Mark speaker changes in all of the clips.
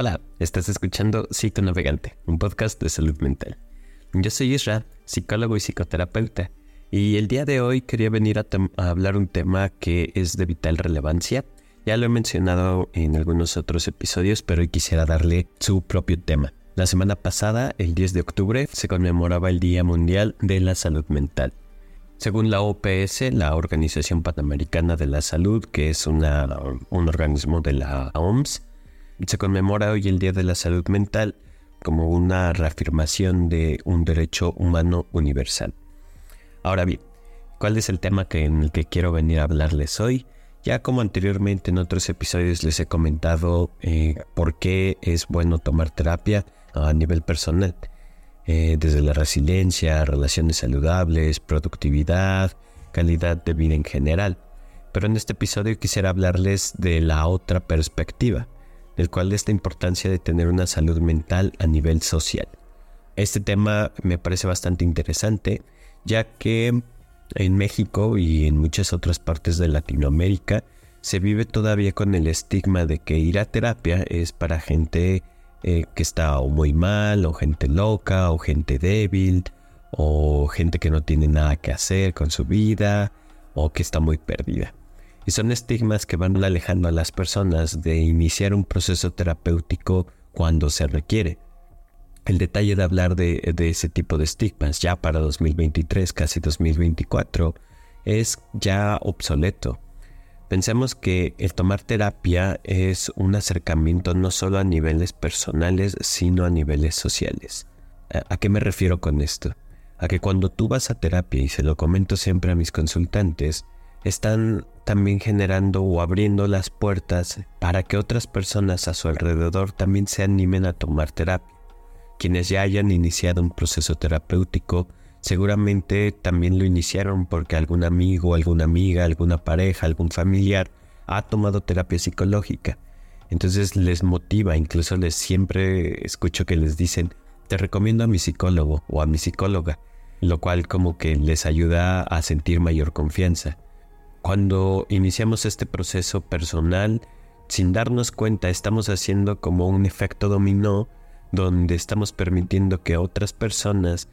Speaker 1: Hola, estás escuchando Cito Navegante, un podcast de salud mental. Yo soy Isra, psicólogo y psicoterapeuta, y el día de hoy quería venir a, hablar un tema que es de vital relevancia. Ya lo he mencionado en algunos otros episodios, pero hoy quisiera darle su propio tema. La semana pasada, el 10 de octubre, se conmemoraba el Día Mundial de la Salud Mental. Según la OPS, la Organización Panamericana de la Salud, que es un organismo de la OMS, se conmemora hoy el Día de la Salud Mental como una reafirmación de un derecho humano universal. Ahora bien, ¿cuál es el tema que, en el que quiero venir a hablarles hoy? Ya como anteriormente en otros episodios les he comentado eh, por qué es bueno tomar terapia a nivel personal, eh, desde la resiliencia, relaciones saludables, productividad, calidad de vida en general. Pero en este episodio quisiera hablarles de la otra perspectiva, del cual es la importancia de tener una salud mental a nivel social. Este tema me parece bastante interesante, ya que en México y en muchas otras partes de Latinoamérica se vive todavía con el estigma de que ir a terapia es para gente eh, que está o muy mal, o gente loca, o gente débil, o gente que no tiene nada que hacer con su vida, o que está muy perdida. Y son estigmas que van alejando a las personas de iniciar un proceso terapéutico cuando se requiere. El detalle de hablar de, ese tipo de estigmas ya para 2023, casi 2024, es ya obsoleto. Pensemos que el tomar terapia es un acercamiento no solo a niveles personales, sino a niveles sociales. ¿A qué me refiero con esto? A que cuando tú vas a terapia, y se lo comento siempre a mis consultantes, están también generando o abriendo las puertas para que otras personas a su alrededor también se animen a tomar terapia. Quienes ya hayan iniciado un proceso terapéutico seguramente también lo iniciaron porque algún amigo, alguna amiga, alguna pareja, algún familiar ha tomado terapia psicológica. Entonces les motiva, incluso les siempre escucho que les dicen, te recomiendo a mi psicólogo o a mi psicóloga, lo cual como que les ayuda a sentir mayor confianza. Cuando iniciamos este proceso personal, sin darnos cuenta, estamos haciendo como un efecto dominó donde estamos permitiendo que otras personas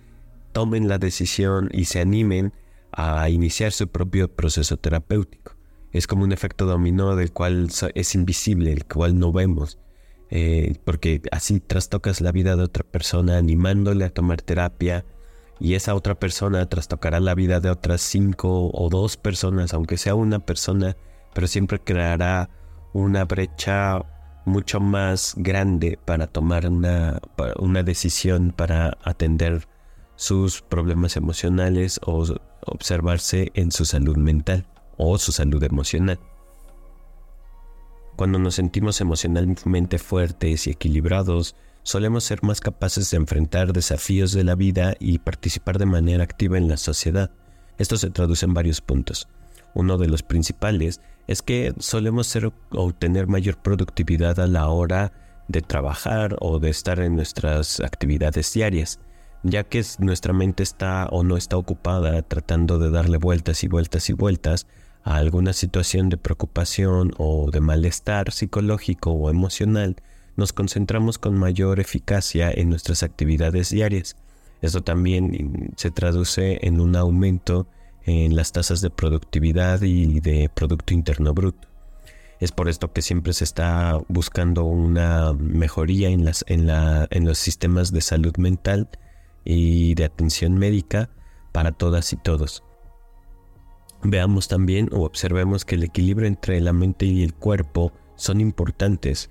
Speaker 1: tomen la decisión y se animen a iniciar su propio proceso terapéutico. Es como un efecto dominó del cual es invisible, el cual no vemos, eh, porque así trastocas la vida de otra persona animándole a tomar terapia, y esa otra persona trastocará la vida de otras cinco o dos personas, aunque sea una persona, pero siempre creará una brecha mucho más grande para tomar una, una decisión para atender sus problemas emocionales o observarse en su salud mental o su salud emocional. Cuando nos sentimos emocionalmente fuertes y equilibrados, solemos ser más capaces de enfrentar desafíos de la vida y participar de manera activa en la sociedad. Esto se traduce en varios puntos. Uno de los principales es que solemos ser o tener mayor productividad a la hora de trabajar o de estar en nuestras actividades diarias, ya que nuestra mente está o no está ocupada tratando de darle vueltas y vueltas y vueltas a alguna situación de preocupación o de malestar psicológico o emocional nos concentramos con mayor eficacia en nuestras actividades diarias. Esto también se traduce en un aumento en las tasas de productividad y de Producto Interno Bruto. Es por esto que siempre se está buscando una mejoría en, en los sistemas de salud mental y de atención médica para todas y todos. Veamos también o observemos que el equilibrio entre la mente y el cuerpo son importantes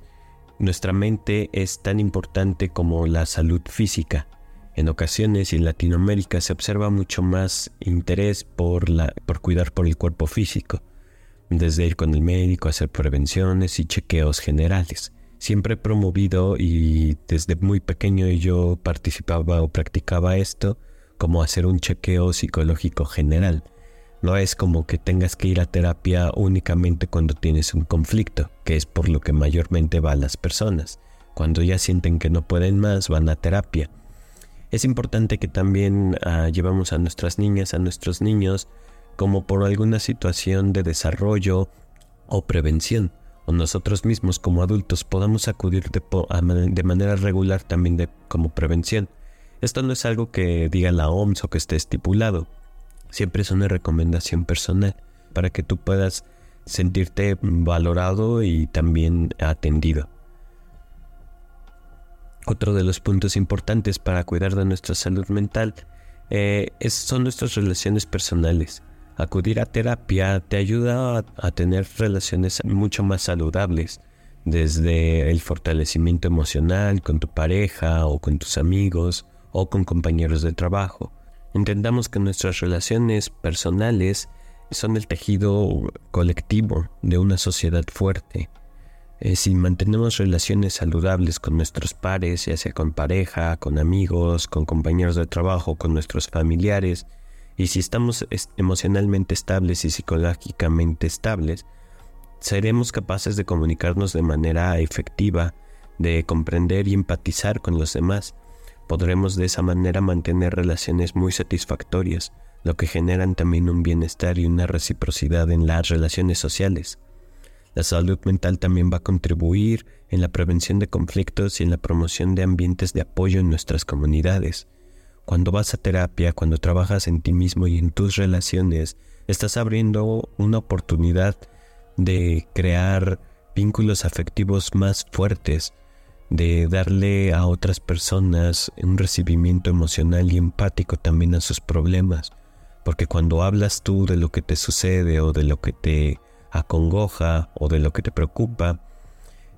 Speaker 1: nuestra mente es tan importante como la salud física. En ocasiones en Latinoamérica se observa mucho más interés por, la, por cuidar por el cuerpo físico, desde ir con el médico, hacer prevenciones y chequeos generales. Siempre he promovido y desde muy pequeño yo participaba o practicaba esto como hacer un chequeo psicológico general no es como que tengas que ir a terapia únicamente cuando tienes un conflicto, que es por lo que mayormente van las personas. Cuando ya sienten que no pueden más, van a terapia. Es importante que también uh, llevamos a nuestras niñas, a nuestros niños, como por alguna situación de desarrollo o prevención, o nosotros mismos como adultos podamos acudir de, manera regular también como prevención. Esto no es algo que diga la OMS o que esté estipulado, siempre es una recomendación personal para que tú puedas sentirte valorado y también atendido. Otro de los puntos importantes para cuidar de nuestra salud mental eh, son nuestras relaciones personales. Acudir a terapia te ayuda a, tener relaciones mucho más saludables, desde el fortalecimiento emocional con tu pareja o con tus amigos o con compañeros de trabajo. Entendamos que nuestras relaciones personales son el tejido colectivo de una sociedad fuerte. Eh, si mantenemos relaciones saludables con nuestros pares, ya sea con pareja, con amigos, con compañeros de trabajo, con nuestros familiares, y si estamos emocionalmente estables y psicológicamente estables, seremos capaces de comunicarnos de manera efectiva, de comprender y empatizar con los demás. Podremos de esa manera mantener relaciones muy satisfactorias, lo que generan también un bienestar y una reciprocidad en las relaciones sociales. La salud mental también va a contribuir en la prevención de conflictos y en la promoción de ambientes de apoyo en nuestras comunidades. Cuando vas a terapia, cuando trabajas en ti mismo y en tus relaciones, estás abriendo una oportunidad de crear vínculos afectivos más fuertes, de darle a otras personas un recibimiento emocional y empático también a sus problemas. Porque cuando hablas tú de lo que te sucede o de lo que te acongoja o de lo que te preocupa,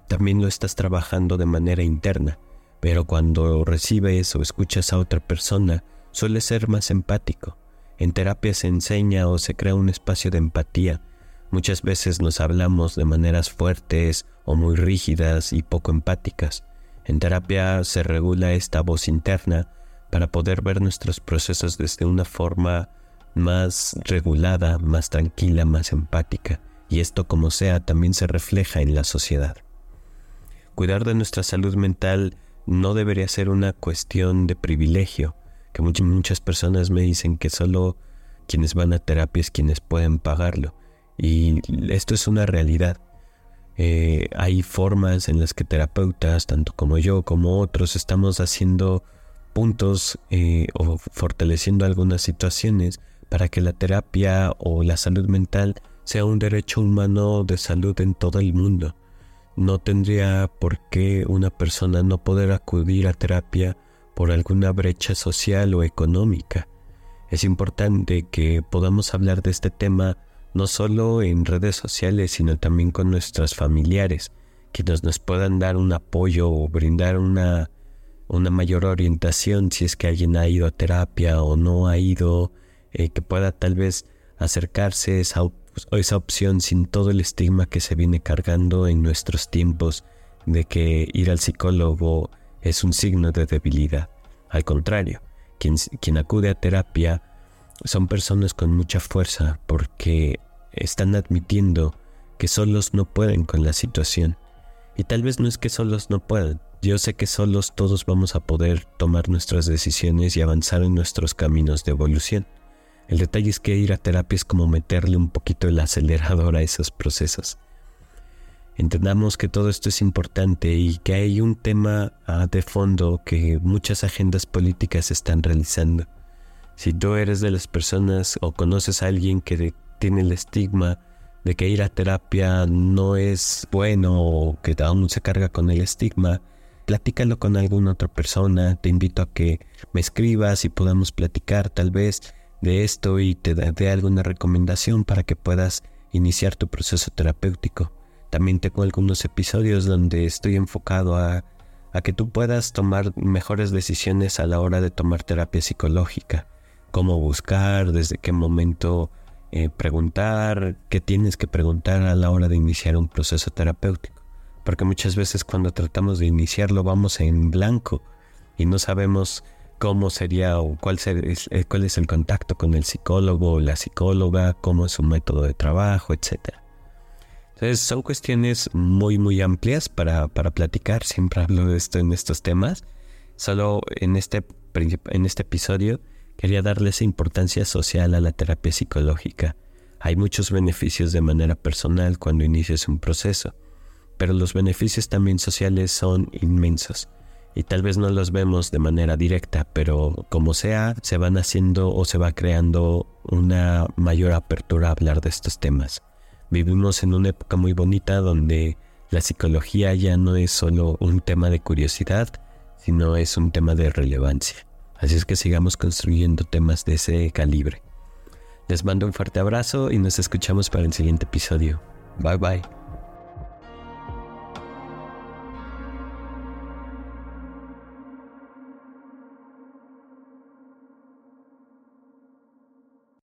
Speaker 1: también lo estás trabajando de manera interna. Pero cuando recibes o escuchas a otra persona, suele ser más empático. En terapia se enseña o se crea un espacio de empatía. Muchas veces nos hablamos de maneras fuertes o muy rígidas y poco empáticas. En terapia se regula esta voz interna para poder ver nuestros procesos desde una forma más regulada, más tranquila, más empática, y esto como sea también se refleja en la sociedad. Cuidar de nuestra salud mental no debería ser una cuestión de privilegio, que muchas personas me dicen que solo quienes van a terapia es quienes pueden pagarlo, y esto es una realidad. Eh, hay formas en las que terapeutas, tanto como yo como otros, estamos haciendo puntos eh, o fortaleciendo algunas situaciones para que la terapia o la salud mental sea un derecho humano de salud en todo el mundo. No tendría por qué una persona no poder acudir a terapia por alguna brecha social o económica. Es importante que podamos hablar de este tema no solo en redes sociales, sino también con nuestros familiares, quienes nos puedan dar un apoyo o brindar una, una mayor orientación si es que alguien ha ido a terapia o no ha ido, eh, que pueda tal vez acercarse esa, esa opción sin todo el estigma que se viene cargando en nuestros tiempos de que ir al psicólogo es un signo de debilidad. Al contrario, quien, quien acude a terapia son personas con mucha fuerza porque están admitiendo que solos no pueden con la situación. Y tal vez no es que solos no puedan. Yo sé que solos todos vamos a poder tomar nuestras decisiones y avanzar en nuestros caminos de evolución. El detalle es que ir a terapia es como meterle un poquito el acelerador a esos procesos. Entendamos que todo esto es importante y que hay un tema ah, de fondo que muchas agendas políticas están realizando. Si tú eres de las personas o conoces a alguien que tiene el estigma de que ir a terapia no es bueno o que aún se carga con el estigma, platícalo con alguna otra persona. Te invito a que me escribas y podamos platicar tal vez de esto y te dé alguna recomendación para que puedas iniciar tu proceso terapéutico. También tengo algunos episodios donde estoy enfocado a, a que tú puedas tomar mejores decisiones a la hora de tomar terapia psicológica. Cómo buscar, desde qué momento eh, preguntar, qué tienes que preguntar a la hora de iniciar un proceso terapéutico. Porque muchas veces cuando tratamos de iniciarlo vamos en blanco y no sabemos cómo sería o cuál, eh, cuál es el contacto con el psicólogo o la psicóloga, cómo es su método de trabajo, etc. Entonces son cuestiones muy muy amplias para, para platicar, siempre hablo de esto en estos temas. Solo en este, en este episodio quería darle esa importancia social a la terapia psicológica. Hay muchos beneficios de manera personal cuando inicias un proceso. pero los beneficios también sociales son inmensos. Y tal vez no los vemos de manera directa, pero como sea, se van haciendo o se va creando una mayor apertura a hablar de estos temas. Vivimos en una época muy bonita donde la psicología ya no es solo un tema de curiosidad, sino es un tema de relevancia. Así es que sigamos construyendo temas de ese calibre. Les mando un fuerte abrazo y nos escuchamos para el siguiente episodio. Bye bye.